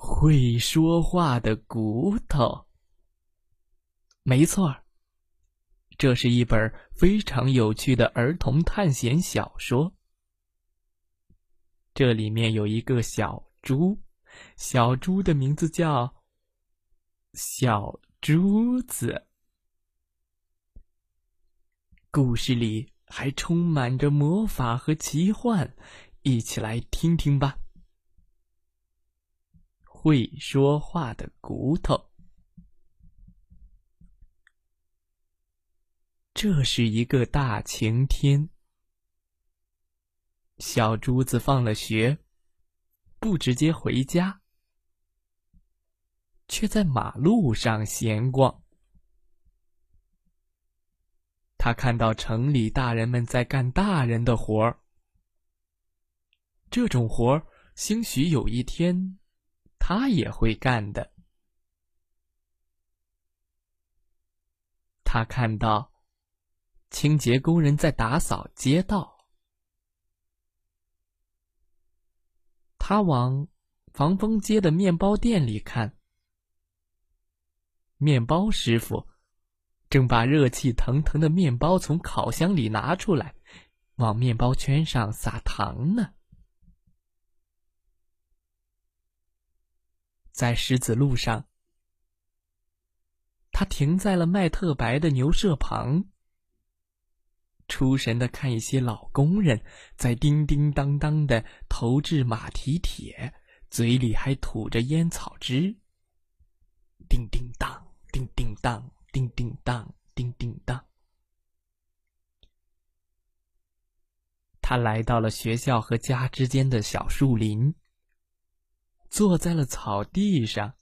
会说话的骨头。没错这是一本非常有趣的儿童探险小说。这里面有一个小猪，小猪的名字叫小珠子。故事里还充满着魔法和奇幻，一起来听听吧。会说话的骨头。这是一个大晴天，小珠子放了学，不直接回家，却在马路上闲逛。他看到城里大人们在干大人的活儿，这种活儿，兴许有一天。他也会干的。他看到清洁工人在打扫街道，他往防风街的面包店里看，面包师傅正把热气腾腾的面包从烤箱里拿出来，往面包圈上撒糖呢。在石子路上，他停在了麦特白的牛舍旁，出神的看一些老工人在叮叮当当的投掷马蹄铁，嘴里还吐着烟草汁。叮叮当，叮叮当，叮叮当，叮叮当。他来到了学校和家之间的小树林。坐在了草地上，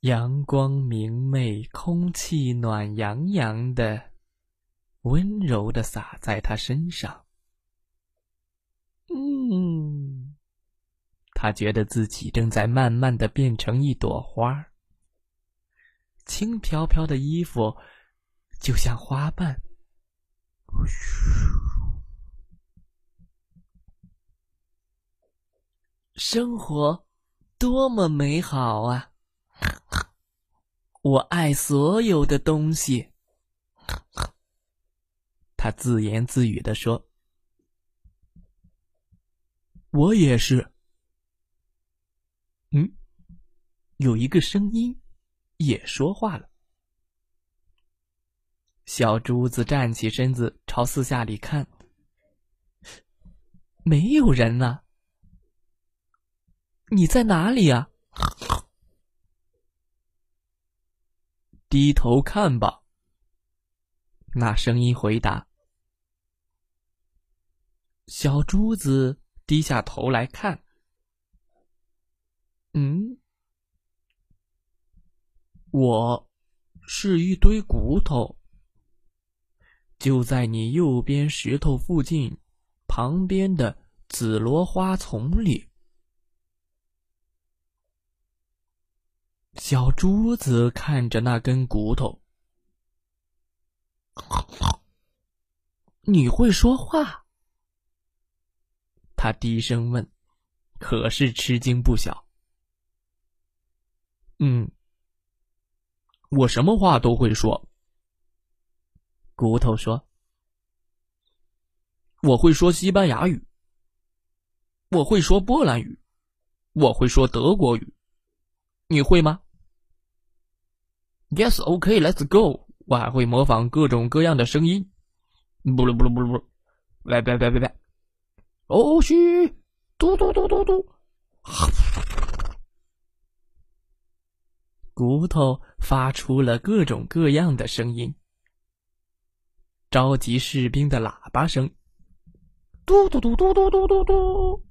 阳光明媚，空气暖洋洋的，温柔的洒在他身上。嗯，他觉得自己正在慢慢的变成一朵花轻飘飘的衣服就像花瓣。嘘生活多么美好啊！我爱所有的东西。他自言自语的说：“我也是。”嗯，有一个声音也说话了。小珠子站起身子，朝四下里看，没有人呢。你在哪里呀？低头看吧。那声音回答。小珠子低下头来看。嗯，我是一堆骨头，就在你右边石头附近，旁边的紫罗花丛里。小珠子看着那根骨头，你会说话？他低声问，可是吃惊不小。嗯，我什么话都会说。骨头说：“我会说西班牙语，我会说波兰语，我会说德国语，你会吗？” Yes, OK, let's go。我还会模仿各种各样的声音，不噜不噜不噜不噜，喂喂喂喂喂，哦嘘，嘟嘟嘟嘟嘟，骨头发出了各种各样的声音，召集士兵的喇叭声，嘟嘟嘟嘟嘟嘟嘟。嘟，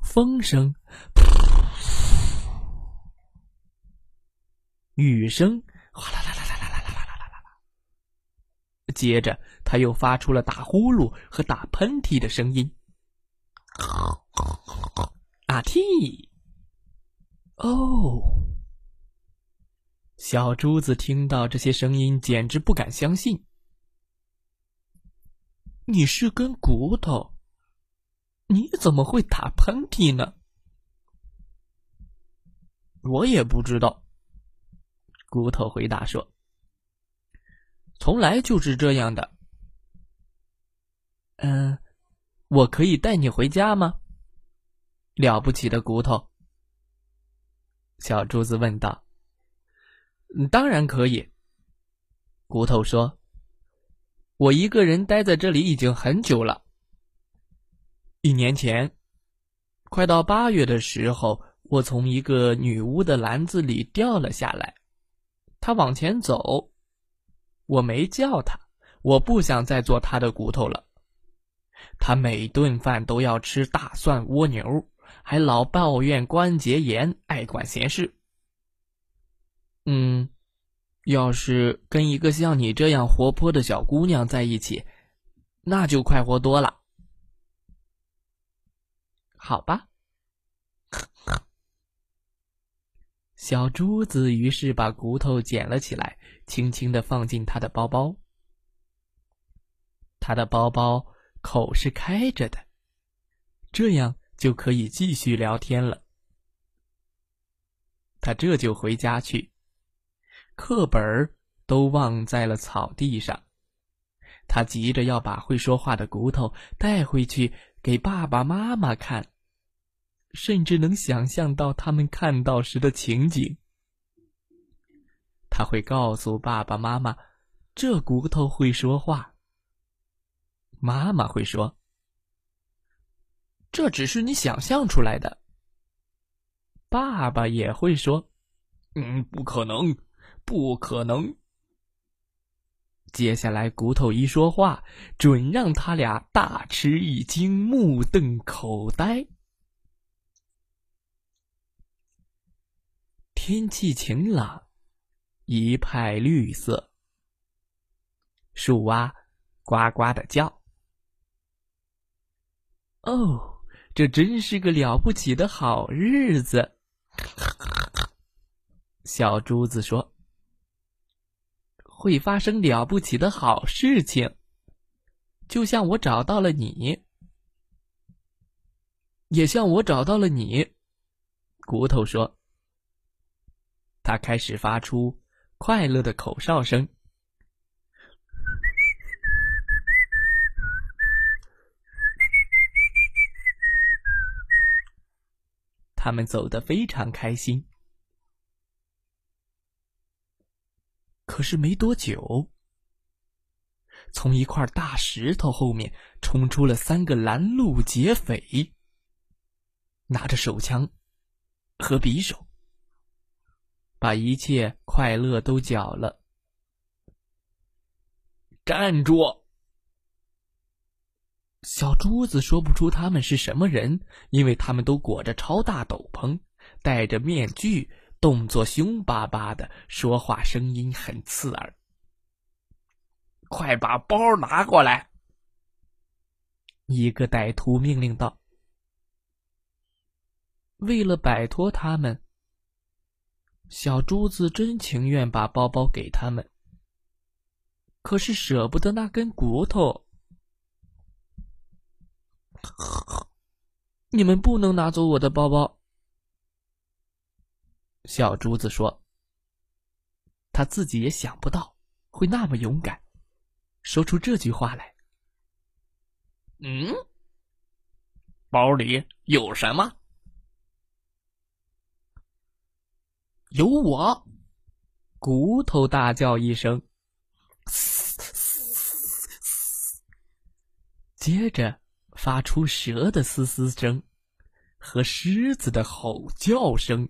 风声，雨声，哗啦啦啦啦啦啦啦啦啦啦啦。接着，他又发出了打呼噜和打喷嚏的声音。啊嚏！哦，小珠子听到这些声音，简直不敢相信。你是根骨头，你怎么会打喷嚏呢？我也不知道。骨头回答说：“从来就是这样的。”嗯，我可以带你回家吗？了不起的骨头，小珠子问道。“当然可以。”骨头说。我一个人待在这里已经很久了。一年前，快到八月的时候，我从一个女巫的篮子里掉了下来。他往前走，我没叫她，我不想再做她的骨头了。她每顿饭都要吃大蒜蜗牛，还老抱怨关节炎，爱管闲事。嗯。要是跟一个像你这样活泼的小姑娘在一起，那就快活多了。好吧，小珠子于是把骨头捡了起来，轻轻的放进他的包包。他的包包口是开着的，这样就可以继续聊天了。他这就回家去。课本都忘在了草地上，他急着要把会说话的骨头带回去给爸爸妈妈看，甚至能想象到他们看到时的情景。他会告诉爸爸妈妈，这骨头会说话。妈妈会说：“这只是你想象出来的。”爸爸也会说：“嗯，不可能。”不可能！接下来，骨头一说话，准让他俩大吃一惊，目瞪口呆。天气晴朗，一派绿色，树蛙呱呱的叫。哦，这真是个了不起的好日子！小珠子说。会发生了不起的好事情，就像我找到了你，也像我找到了你。骨头说：“他开始发出快乐的口哨声。”他们走得非常开心。可是没多久，从一块大石头后面冲出了三个拦路劫匪，拿着手枪和匕首，把一切快乐都搅了。站住！小珠子说不出他们是什么人，因为他们都裹着超大斗篷，戴着面具。动作凶巴巴的，说话声音很刺耳。快把包拿过来！一个歹徒命令道。为了摆脱他们，小珠子真情愿把包包给他们，可是舍不得那根骨头。你们不能拿走我的包包。小珠子说：“他自己也想不到会那么勇敢，说出这句话来。”嗯，包里有什么？有我！骨头大叫一声，接着发出蛇的嘶嘶声和狮子的吼叫声。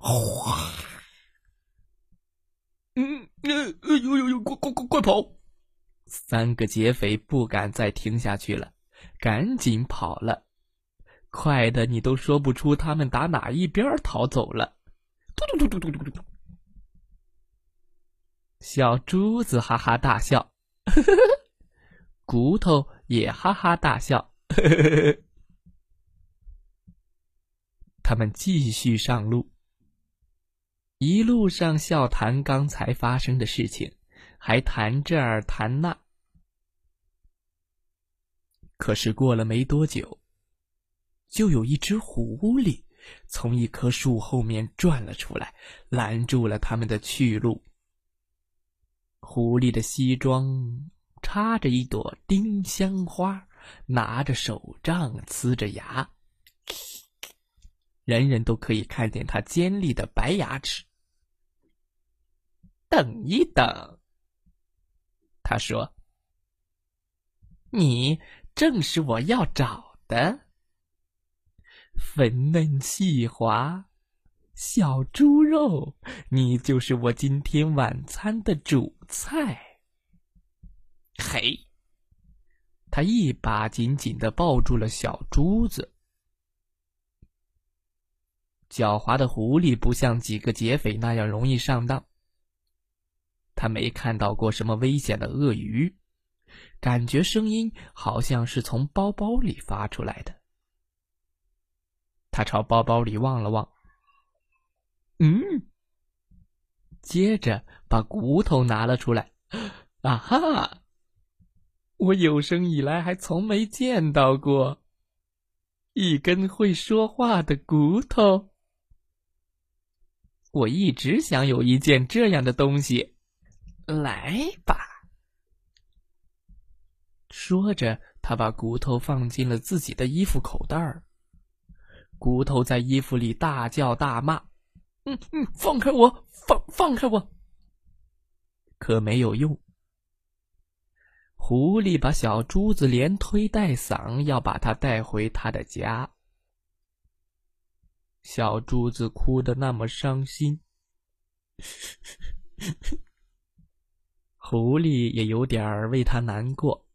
哗！嗯，呃，呦呦呦，快快快快跑！三个劫匪不敢再听下去了，赶紧跑了。快的你都说不出他们打哪一边逃走了。嘟嘟嘟嘟嘟嘟嘟。小珠子哈哈大笑，骨头也哈哈大笑。他们继续上路，一路上笑谈刚才发生的事情，还谈这儿谈那。可是过了没多久，就有一只狐狸从一棵树后面转了出来，拦住了他们的去路。狐狸的西装插着一朵丁香花，拿着手杖，呲着牙，人人都可以看见他尖利的白牙齿。等一等，他说：“你正是我要找的，粉嫩细滑。”小猪肉，你就是我今天晚餐的主菜。嘿，他一把紧紧的抱住了小珠子。狡猾的狐狸不像几个劫匪那样容易上当。他没看到过什么危险的鳄鱼，感觉声音好像是从包包里发出来的。他朝包包里望了望。嗯，接着把骨头拿了出来。啊哈！我有生以来还从没见到过一根会说话的骨头。我一直想有一件这样的东西。来吧！说着，他把骨头放进了自己的衣服口袋儿。骨头在衣服里大叫大骂。嗯嗯，放开我，放放开我！可没有用。狐狸把小珠子连推带搡，要把它带回他的家。小珠子哭得那么伤心，狐狸也有点为他难过。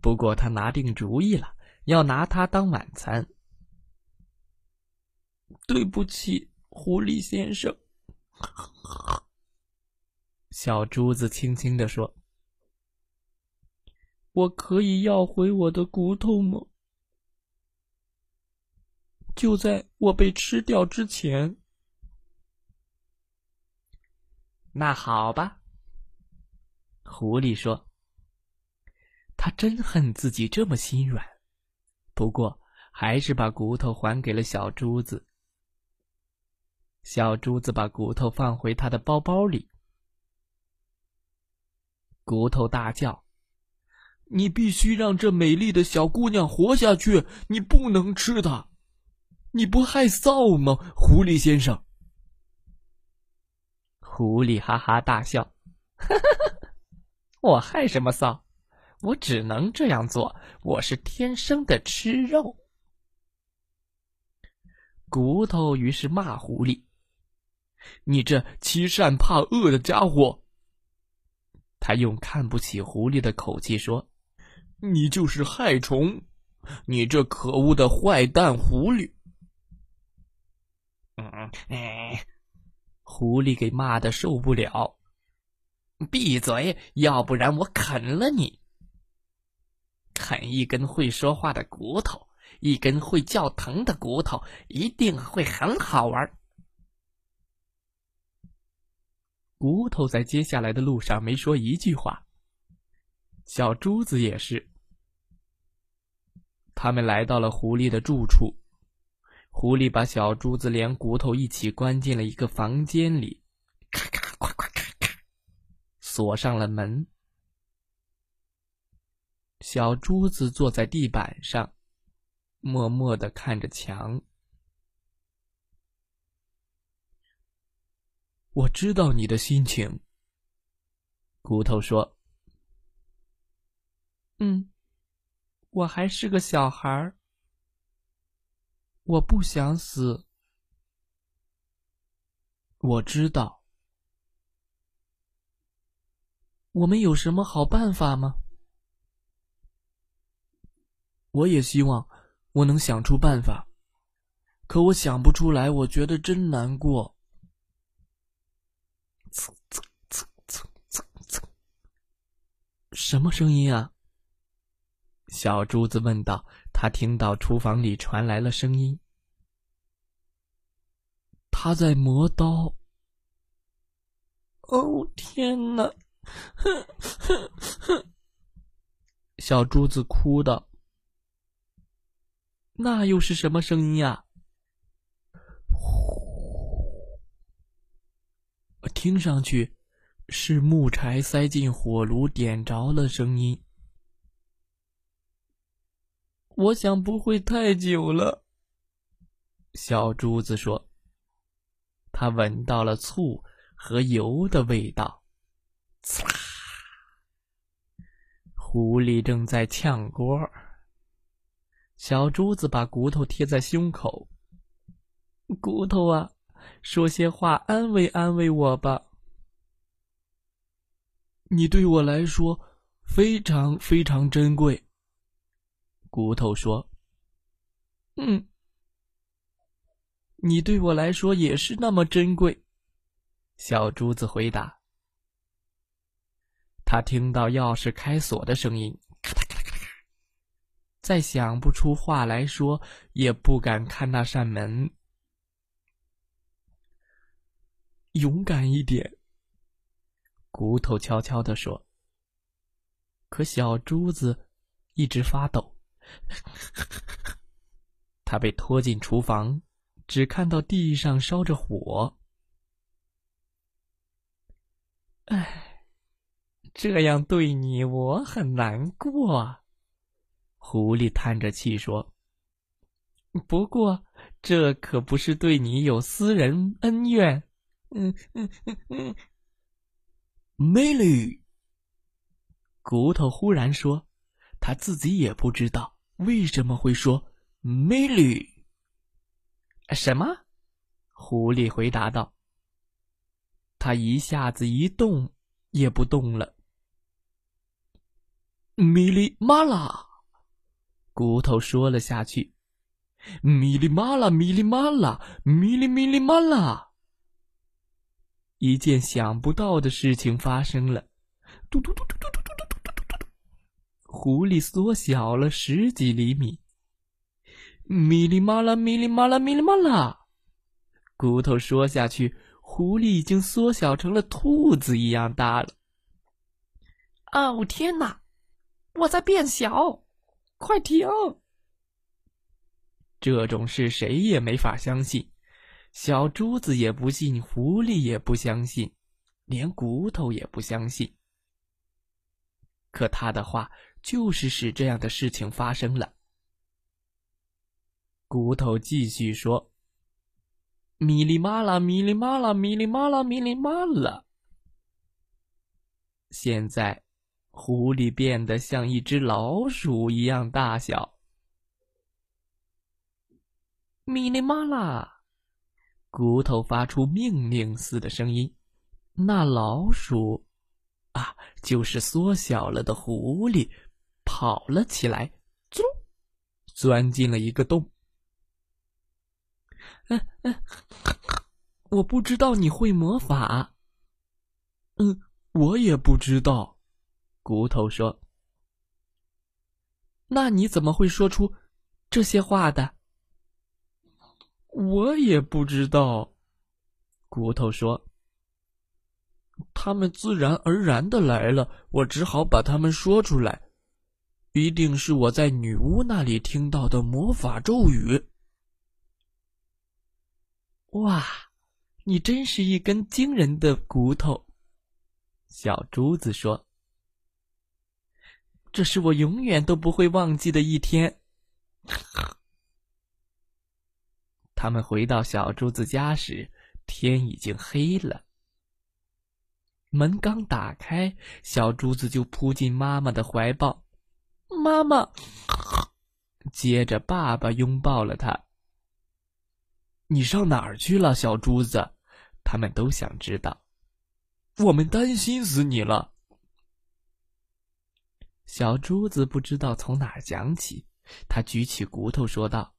不过他拿定主意了，要拿它当晚餐。对不起。狐狸先生，小珠子轻轻地说：“我可以要回我的骨头吗？就在我被吃掉之前。”那好吧，狐狸说：“他真恨自己这么心软，不过还是把骨头还给了小珠子。”小珠子把骨头放回他的包包里。骨头大叫：“你必须让这美丽的小姑娘活下去！你不能吃她！你不害臊吗，狐狸先生？”狐狸哈哈大笑：“ 我害什么臊？我只能这样做。我是天生的吃肉。”骨头于是骂狐狸。你这欺善怕恶的家伙！他用看不起狐狸的口气说：“你就是害虫！你这可恶的坏蛋狐狸！”嗯，哎，狐狸给骂的受不了，闭嘴，要不然我啃了你！啃一根会说话的骨头，一根会叫疼的骨头，一定会很好玩。骨头在接下来的路上没说一句话。小珠子也是。他们来到了狐狸的住处，狐狸把小珠子连骨头一起关进了一个房间里，咔咔咔咔咔咔，锁上了门。小珠子坐在地板上，默默的看着墙。我知道你的心情。骨头说：“嗯，我还是个小孩儿，我不想死。我知道。我们有什么好办法吗？我也希望我能想出办法，可我想不出来，我觉得真难过。呲呲呲呲呲呲，什么声音啊？小珠子问道。他听到厨房里传来了声音，他在磨刀。哦天哪！哼哼哼！小珠子哭道：“那又是什么声音呀？”，听上去是木柴塞进火炉点着了声音。我想不会太久了，小珠子说。他闻到了醋和油的味道，呲啦！狐狸正在炝锅。小珠子把骨头贴在胸口，骨头啊，说些话安慰安慰我吧。你对我来说非常非常珍贵。骨头说：“嗯，你对我来说也是那么珍贵。”小珠子回答。他听到钥匙开锁的声音，咔嗒咔嗒咔嗒，再想不出话来说，也不敢看那扇门。勇敢一点，骨头悄悄地说。可小珠子一直发抖。他被拖进厨房，只看到地上烧着火。唉，这样对你我很难过。狐狸叹着气说：“不过这可不是对你有私人恩怨。”嗯嗯嗯嗯。梅丽，骨头忽然说：“他自己也不知道。”为什么会说“美女”？什么？狐狸回答道。他一下子一动也不动了。米莉玛拉，骨头说了下去。米莉玛拉，米莉玛拉，米莉米莉玛拉。一件想不到的事情发生了。嘟嘟嘟嘟嘟嘟嘟嘟嘟嘟嘟。狐狸缩小了十几厘米，咪哩嘛啦，咪哩嘛啦，咪哩嘛啦。骨头说下去，狐狸已经缩小成了兔子一样大了。哦天哪，我在变小！快停！这种事谁也没法相信，小珠子也不信，狐狸也不相信，连骨头也不相信。可他的话。就是使这样的事情发生了。骨头继续说：“咪哩嘛啦，咪哩嘛啦，咪哩嘛啦，咪哩嘛啦。”现在，狐狸变得像一只老鼠一样大小。咪哩嘛啦，骨头发出命令似的声音。那老鼠，啊，就是缩小了的狐狸。跑了起来，钻，钻进了一个洞。嗯嗯，我不知道你会魔法。嗯，我也不知道。骨头说：“那你怎么会说出这些话的？”我也不知道。骨头说：“他们自然而然的来了，我只好把他们说出来。”一定是我在女巫那里听到的魔法咒语。哇，你真是一根惊人的骨头！小珠子说：“这是我永远都不会忘记的一天。”他们回到小珠子家时，天已经黑了。门刚打开，小珠子就扑进妈妈的怀抱。妈妈，接着爸爸拥抱了他。你上哪儿去了，小珠子？他们都想知道。我们担心死你了。小珠子不知道从哪儿讲起，他举起骨头说道：“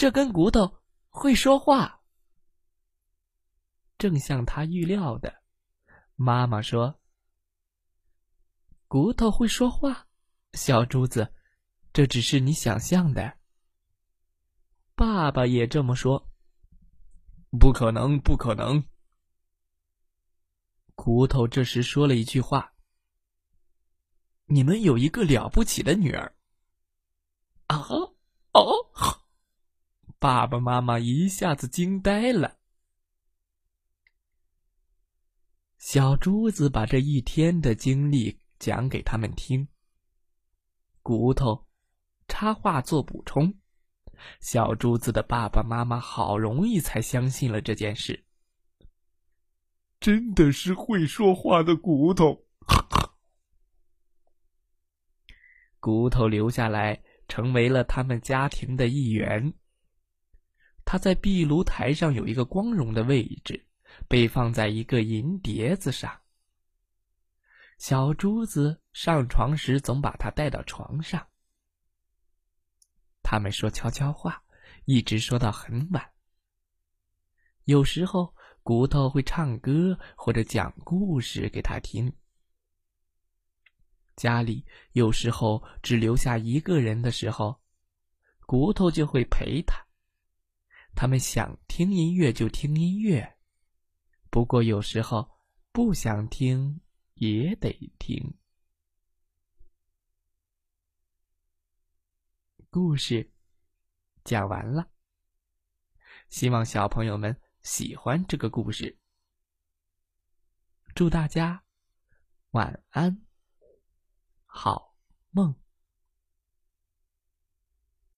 这根骨头会说话。”正像他预料的，妈妈说：“骨头会说话。”小珠子，这只是你想象的。爸爸也这么说。不可能，不可能。骨头这时说了一句话：“你们有一个了不起的女儿。”啊！爸爸妈妈一下子惊呆了。小珠子把这一天的经历讲给他们听。骨头插话做补充。小珠子的爸爸妈妈好容易才相信了这件事。真的是会说话的骨头。骨头留下来，成为了他们家庭的一员。他在壁炉台上有一个光荣的位置，被放在一个银碟子上。小珠子上床时总把它带到床上。他们说悄悄话，一直说到很晚。有时候，骨头会唱歌或者讲故事给他听。家里有时候只留下一个人的时候，骨头就会陪他。他们想听音乐就听音乐，不过有时候不想听也得听。故事讲完了，希望小朋友们喜欢这个故事。祝大家晚安，好梦。